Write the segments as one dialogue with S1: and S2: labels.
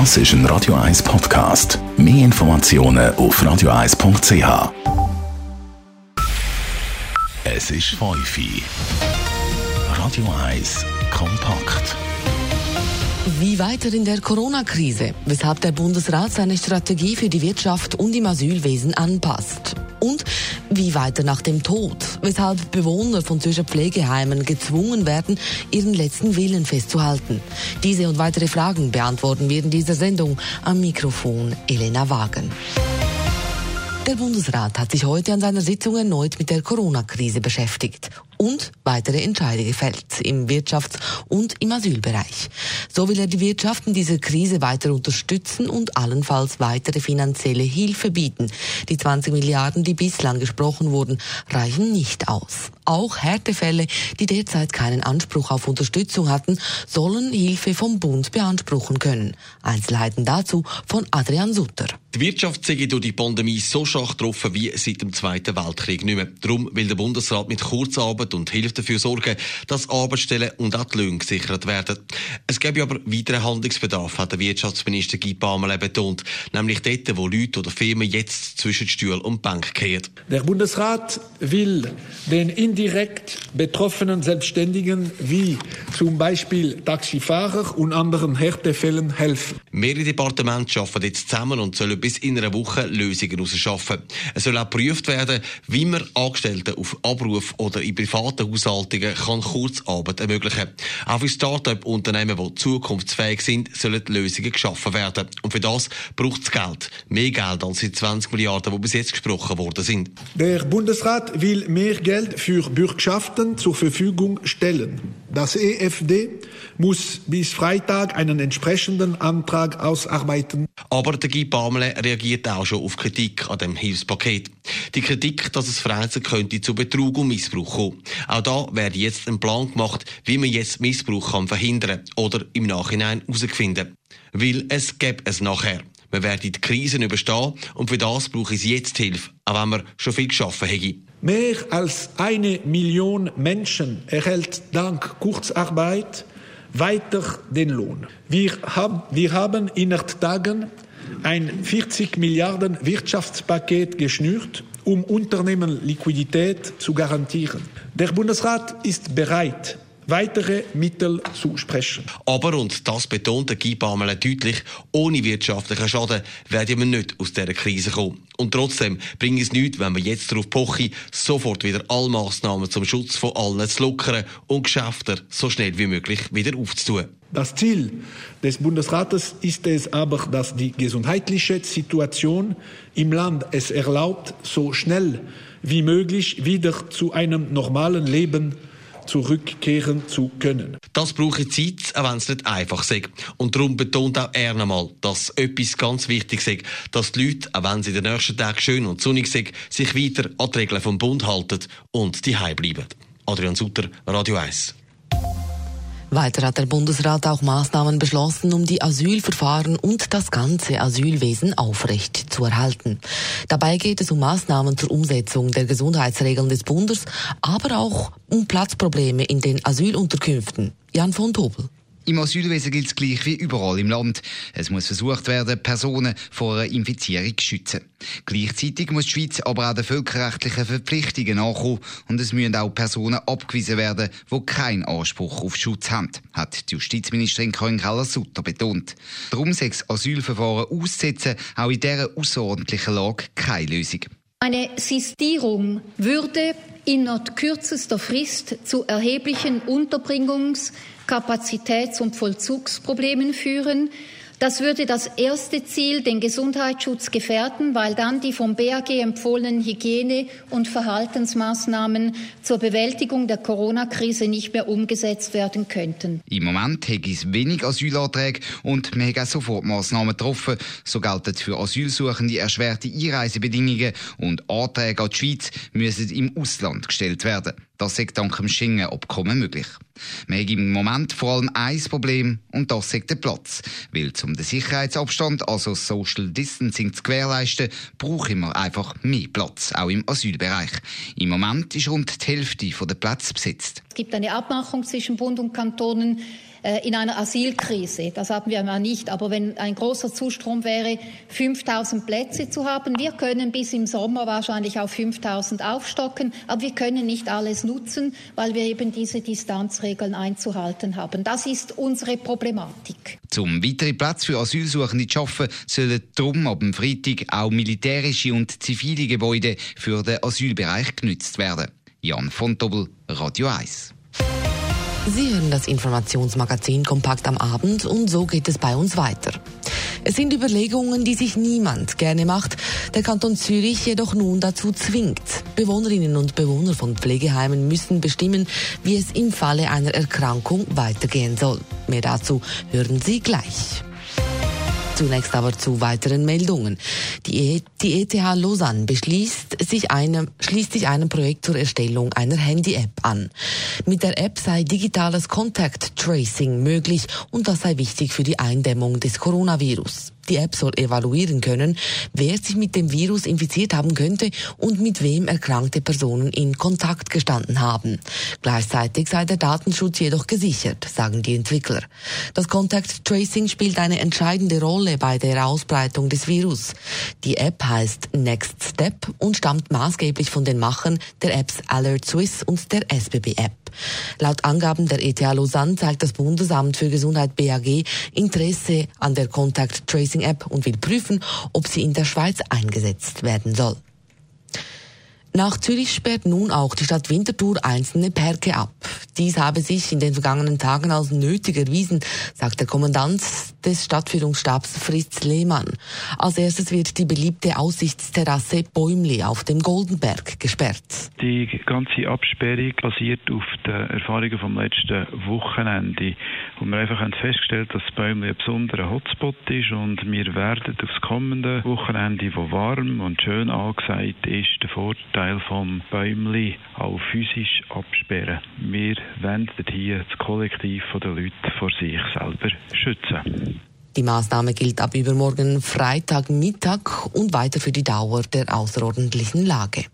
S1: Das ist ein Radio 1 Podcast. Mehr Informationen auf radio1.ch. Es ist 5 Uhr. Radio 1 kompakt.
S2: Wie weiter in der Corona-Krise, weshalb der Bundesrat seine Strategie für die Wirtschaft und im Asylwesen anpasst. Und wie weiter nach dem Tod, weshalb Bewohner von Zürcher Pflegeheimen gezwungen werden, ihren letzten Willen festzuhalten. Diese und weitere Fragen beantworten wir in dieser Sendung am Mikrofon Elena Wagen. Der Bundesrat hat sich heute an seiner Sitzung erneut mit der Corona-Krise beschäftigt und weitere Entscheide gefällt im Wirtschafts- und im Asylbereich. So will er die Wirtschaft in dieser Krise weiter unterstützen und allenfalls weitere finanzielle Hilfe bieten. Die 20 Milliarden, die bislang gesprochen wurden, reichen nicht aus. Auch Härtefälle, die derzeit keinen Anspruch auf Unterstützung hatten, sollen Hilfe vom Bund beanspruchen können. Einzelheiten dazu von Adrian Sutter.
S3: Die Wirtschaft sei durch die Pandemie so schwach getroffen wie seit dem Zweiten Weltkrieg nicht mehr. Darum will der Bundesrat mit Kurzarbeit und Hilfe dafür sorgen, dass Arbeitsstellen und auch die Löhne gesichert werden. Es gäbe aber weiteren Handlungsbedarf, hat der Wirtschaftsminister Guy Parmelin betont, nämlich dort, wo Leute oder Firmen jetzt zwischen Stuhl und Bank kehren.
S4: Der Bundesrat will den indirekt betroffenen Selbstständigen wie zum Beispiel Taxifahrer und anderen Härtefällen helfen.
S3: Mehrere Departemente arbeiten jetzt zusammen und sollen bis in einer Woche Lösungen herausschaffen. Es soll auch geprüft werden, wie man Angestellten auf Abruf oder in privaten Haushaltungen kann Kurzarbeit ermöglichen Auch für Start-up-Unternehmen, die zukunftsfähig sind, sollen Lösungen geschaffen werden. Und für das braucht es Geld. Mehr Geld als die 20 Milliarden, die bis jetzt gesprochen worden sind.
S4: Der Bundesrat will mehr Geld für Bürgschaften zur Verfügung stellen. Das EFD muss bis Freitag einen entsprechenden Antrag ausarbeiten.
S3: Aber der Guy Pamele reagiert auch schon auf Kritik an dem Hilfspaket. Die Kritik, dass es vereinzelt könnte zu Betrug und Missbrauch kommen. Auch da werde jetzt ein Plan gemacht, wie man jetzt Missbrauch kann verhindern oder im Nachhinein herausfinden. Weil es gäbe es nachher. Wir werden die Krisen überstehen und für das brauche ich jetzt Hilfe, auch wenn wir schon viel geschaffen haben.
S4: Mehr als eine Million Menschen erhält dank Kurzarbeit weiter den Lohn. Wir, hab, wir haben in Tagen ein 40 Milliarden Wirtschaftspaket geschnürt, um Unternehmen Liquidität zu garantieren. Der Bundesrat ist bereit, weitere Mittel zu sprechen.
S3: Aber, und das betont der Guy Pamela deutlich, ohne wirtschaftlichen Schaden werden wir nicht aus dieser Krise kommen. Und trotzdem bringt es nichts, wenn wir jetzt darauf pochen, sofort wieder alle Massnahmen zum Schutz von allen zu lockern und Geschäfte so schnell wie möglich wieder aufzutun.
S4: Das Ziel des Bundesrates ist es aber, dass die gesundheitliche Situation im Land es erlaubt, so schnell wie möglich wieder zu einem normalen Leben zurückkehren zu können.
S3: Das braucht Zeit, auch wenn es nicht einfach ist. Und darum betont auch er nochmal, dass etwas ganz wichtig ist, dass die Leute, auch wenn sie den nächsten Tag schön und sonnig sind, sich weiter an die Regeln vom Bund halten und die bleiben. Adrian Sutter, Radio 1.
S2: Weiter hat der Bundesrat auch Maßnahmen beschlossen, um die Asylverfahren und das ganze Asylwesen aufrecht zu erhalten. Dabei geht es um Maßnahmen zur Umsetzung der Gesundheitsregeln des Bundes, aber auch um Platzprobleme in den Asylunterkünften. Jan von Tobel.
S5: Im Asylwesen gilt es gleich wie überall im Land. Es muss versucht werden, Personen vor einer Infizierung zu schützen. Gleichzeitig muss die Schweiz aber auch den völkerrechtlichen Verpflichtungen nachkommen und es müssen auch Personen abgewiesen werden, die keinen Anspruch auf Schutz haben, hat die Justizministerin Karin Keller-Sutter betont. Darum sei das Asylverfahren auszusetzen auch in dieser außerordentlichen Lage keine Lösung.
S6: Eine Sistierung würde innerhalb kürzester Frist zu erheblichen Unterbringungs- Kapazitäts- und Vollzugsproblemen führen. Das würde das erste Ziel, den Gesundheitsschutz, gefährden, weil dann die vom BAG empfohlenen Hygiene- und Verhaltensmaßnahmen zur Bewältigung der Corona-Krise nicht mehr umgesetzt werden könnten.
S5: Im Moment hätte es wenig Asylanträge und wir haben Sofortmaßnahmen getroffen. So gelten für Asylsuchende erschwerte Einreisebedingungen und Anträge an die Schweiz müssen im Ausland gestellt werden. Das ist dank dem Schengen-Abkommen möglich. Wir haben im Moment vor allem ein Problem und das ist der Platz. Weil um den Sicherheitsabstand, also Social Distancing zu gewährleisten, brauchen wir einfach mehr Platz, auch im Asylbereich. Im Moment ist rund die Hälfte der Plätze besetzt.
S6: Es gibt eine Abmachung zwischen Bund und Kantonen in einer Asylkrise. Das haben wir mal nicht. Aber wenn ein großer Zustrom wäre, 5000 Plätze zu haben, wir können bis im Sommer wahrscheinlich auf 5000 aufstocken, aber wir können nicht alles nutzen, weil wir eben diese Distanzregeln einzuhalten haben. Das ist unsere Problematik.
S5: Zum weiteren Platz für Asylsuchende zu schaffen, sollen darum ab dem Freitag auch militärische und zivile Gebäude für den Asylbereich genützt werden. Jan von Dobbel, Radio 1.
S2: Sie hören das Informationsmagazin Kompakt am Abend und so geht es bei uns weiter. Es sind Überlegungen, die sich niemand gerne macht, der Kanton Zürich jedoch nun dazu zwingt. Bewohnerinnen und Bewohner von Pflegeheimen müssen bestimmen, wie es im Falle einer Erkrankung weitergehen soll. Mehr dazu hören Sie gleich. Zunächst aber zu weiteren Meldungen. Die, e die ETH Lausanne beschließt sich einem, schließt sich einem Projekt zur Erstellung einer Handy-App an. Mit der App sei digitales Contact Tracing möglich und das sei wichtig für die Eindämmung des Coronavirus. Die App soll evaluieren können, wer sich mit dem Virus infiziert haben könnte und mit wem erkrankte Personen in Kontakt gestanden haben. Gleichzeitig sei der Datenschutz jedoch gesichert, sagen die Entwickler. Das Contact Tracing spielt eine entscheidende Rolle bei der Ausbreitung des Virus. Die App heißt Next Step und stammt maßgeblich von den Machern der Apps Alert Swiss und der SBB App. Laut Angaben der ETH Lausanne zeigt das Bundesamt für Gesundheit BAG Interesse an der Contact Tracing App und will prüfen, ob sie in der Schweiz eingesetzt werden soll. Nach Zürich sperrt nun auch die Stadt Winterthur einzelne Perke ab. Dies habe sich in den vergangenen Tagen als nötig erwiesen, sagt der Kommandant des Stadtführungsstabs Fritz Lehmann. Als erstes wird die beliebte Aussichtsterrasse Bäumli auf dem Goldenberg gesperrt.
S7: Die ganze Absperrung basiert auf den Erfahrungen vom letzten Wochenende, wo wir einfach haben festgestellt, dass Bäumli ein besonderer Hotspot ist und wir werden aufs kommende Wochenende, wo warm und schön angesagt ist, den Vorteil Teil vom Bäumli auch physisch absperren. Wir wollen hier das Kollektiv der Leute vor sich selber schützen.
S2: Die Maßnahme gilt ab übermorgen Freitagmittag und weiter für die Dauer der außerordentlichen Lage.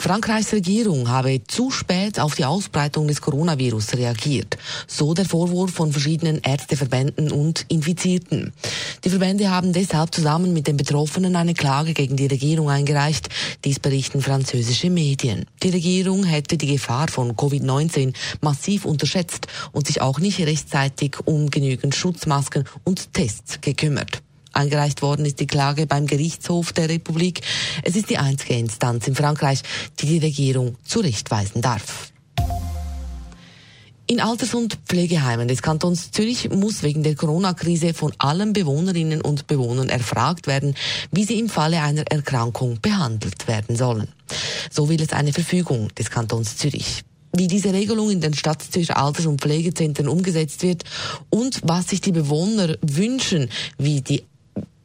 S2: Frankreichs Regierung habe zu spät auf die Ausbreitung des Coronavirus reagiert. So der Vorwurf von verschiedenen Ärzteverbänden und Infizierten. Die Verbände haben deshalb zusammen mit den Betroffenen eine Klage gegen die Regierung eingereicht. Dies berichten französische Medien. Die Regierung hätte die Gefahr von Covid-19 massiv unterschätzt und sich auch nicht rechtzeitig um genügend Schutzmasken und Tests gekümmert. Eingereicht worden ist die Klage beim Gerichtshof der Republik. Es ist die einzige Instanz in Frankreich, die die Regierung zurechtweisen darf. In Alters- und Pflegeheimen des Kantons Zürich muss wegen der Corona-Krise von allen Bewohnerinnen und Bewohnern erfragt werden, wie sie im Falle einer Erkrankung behandelt werden sollen. So will es eine Verfügung des Kantons Zürich wie diese Regelung in den Stadtzürcher Alters- und Pflegezentren umgesetzt wird und was sich die Bewohner wünschen, wie die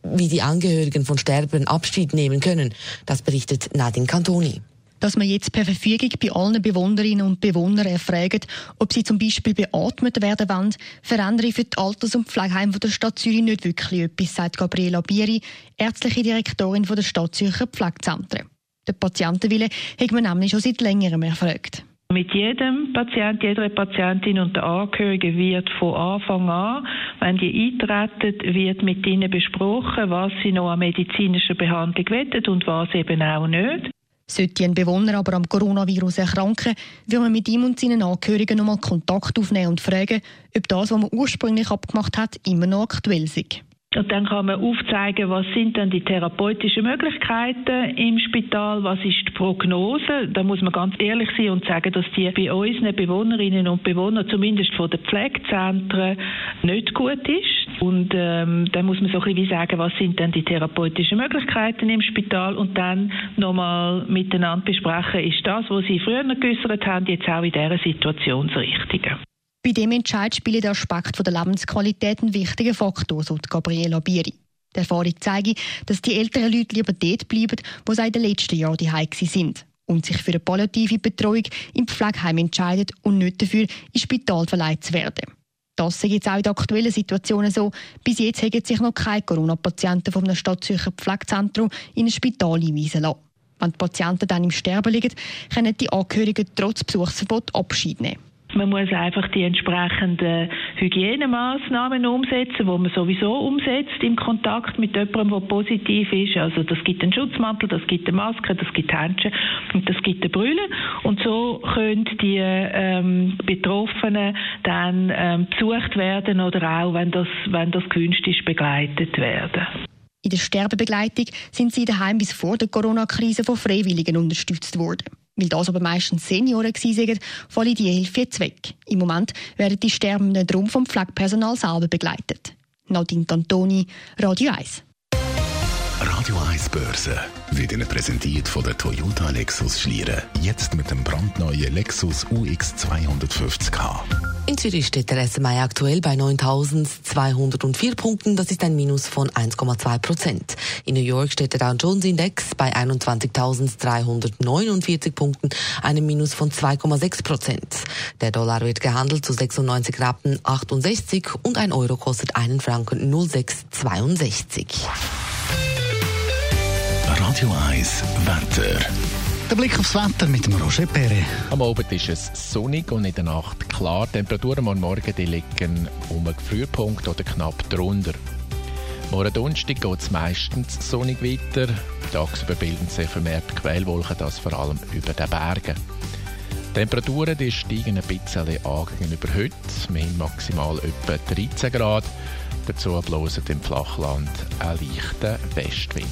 S2: wie die Angehörigen von Sterbenden Abschied nehmen können. Das berichtet Nadine Cantoni
S8: dass man jetzt per Verfügung bei allen Bewohnerinnen und Bewohnern erfragt, ob sie zum Beispiel beatmet werden wollen, verändere für die Alters- und Pflegeheime der Stadt Zürich nicht wirklich etwas, sagt Gabriela Bieri, ärztliche Direktorin der Stadt Zürcher Pflegezentren. Der Patientenwille hat man nämlich schon seit längerem erfragt.
S9: Mit jedem Patient, jeder Patientin und der Angehörigen wird von Anfang an, wenn die eintreten, wird mit ihnen besprochen, was sie noch an medizinischer Behandlung wettet und was eben auch nicht.
S8: Sollte ein Bewohner aber am Coronavirus erkranken, will man mit ihm und seinen Angehörigen nochmal Kontakt aufnehmen und fragen, ob das, was man ursprünglich abgemacht hat, immer noch aktuell ist.
S9: Und dann kann man aufzeigen, was sind dann die therapeutischen Möglichkeiten im Spital, was ist die Prognose. Da muss man ganz ehrlich sein und sagen, dass die bei unseren Bewohnerinnen und Bewohnern, zumindest von den Pflegezentren, nicht gut ist. Und ähm, dann muss man so ein bisschen wie sagen, was sind dann die therapeutischen Möglichkeiten im Spital und dann nochmal miteinander besprechen, ist das, was Sie früher geäußert haben, jetzt auch in dieser Situation das Richtige.
S8: Bei dem Entscheid spielt der Aspekt der Lebensqualität ein wichtiger Faktor, so Gabriela Bieri. Die Erfahrung zeigt, dass die älteren Leute lieber dort bleiben, wo sie in den letzten Jahren daheim sind und sich für eine palliative Betreuung im Pflegeheim entscheiden und nicht dafür, ins Spital verleiht zu werden. Das ist jetzt auch in der aktuellen Situation so. Bis jetzt haben sich noch keine Corona-Patienten vom Stadtzürcher Pflegezentrum in ein Spital einweisen lassen. Wenn die Patienten dann im Sterben liegen, können die Angehörigen trotz Besuchsverbot Abschied nehmen.
S9: Man muss einfach die entsprechenden Hygienemaßnahmen umsetzen, wo man sowieso umsetzt im Kontakt mit jemandem, der positiv ist. Also das gibt einen Schutzmantel, das gibt eine Maske, das gibt Handschuhe und das gibt eine Brille. Und so können die ähm, Betroffenen dann ähm, besucht werden oder auch, wenn das, wenn das gewünscht ist, begleitet werden.
S8: In der Sterbebegleitung sind sie daheim bis vor der Corona-Krise von Freiwilligen unterstützt worden. Weil das aber meistens Senioren waren, falle die Hilfe jetzt weg. Im Moment werden die Sterbenden drum vom Pflegepersonal selber begleitet. Nadine Cantoni, Radio 1.
S1: Radio 1 Börse wird Ihnen präsentiert von der Toyota Lexus Schlieren. Jetzt mit dem brandneuen Lexus UX 250k.
S2: In Zürich steht der SMI aktuell bei 9.204 Punkten. Das ist ein Minus von 1,2 Prozent. In New York steht der Dow Jones Index bei 21.349 Punkten, einem Minus von 2,6 Prozent. Der Dollar wird gehandelt zu 96 Rappen 68 und ein Euro kostet einen Franken 0662.
S1: Radio 1 Wetter.
S10: Der Blick aufs Wetter mit dem Roger Perre.
S11: Am Abend ist es sonnig und in der Nacht klar. Die Temperaturen am Morgen die liegen um einen Frühpunkt oder knapp drunter. Morgen Donnerstag geht es meistens sonnig weiter. Tagsüber bilden sich vermehrt Quellwolken, das vor allem über den Bergen. Die Temperaturen die steigen ein bisschen an gegenüber heute. Wir haben maximal etwa 13 Grad. Dazu bloßen im Flachland ein leichter Westwind.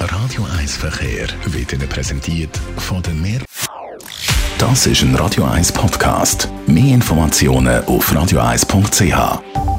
S1: Radio 1 Verkehr wird Ihnen präsentiert von der Meer. Das ist ein Radio 1 Podcast. Mehr Informationen auf radio1.ch.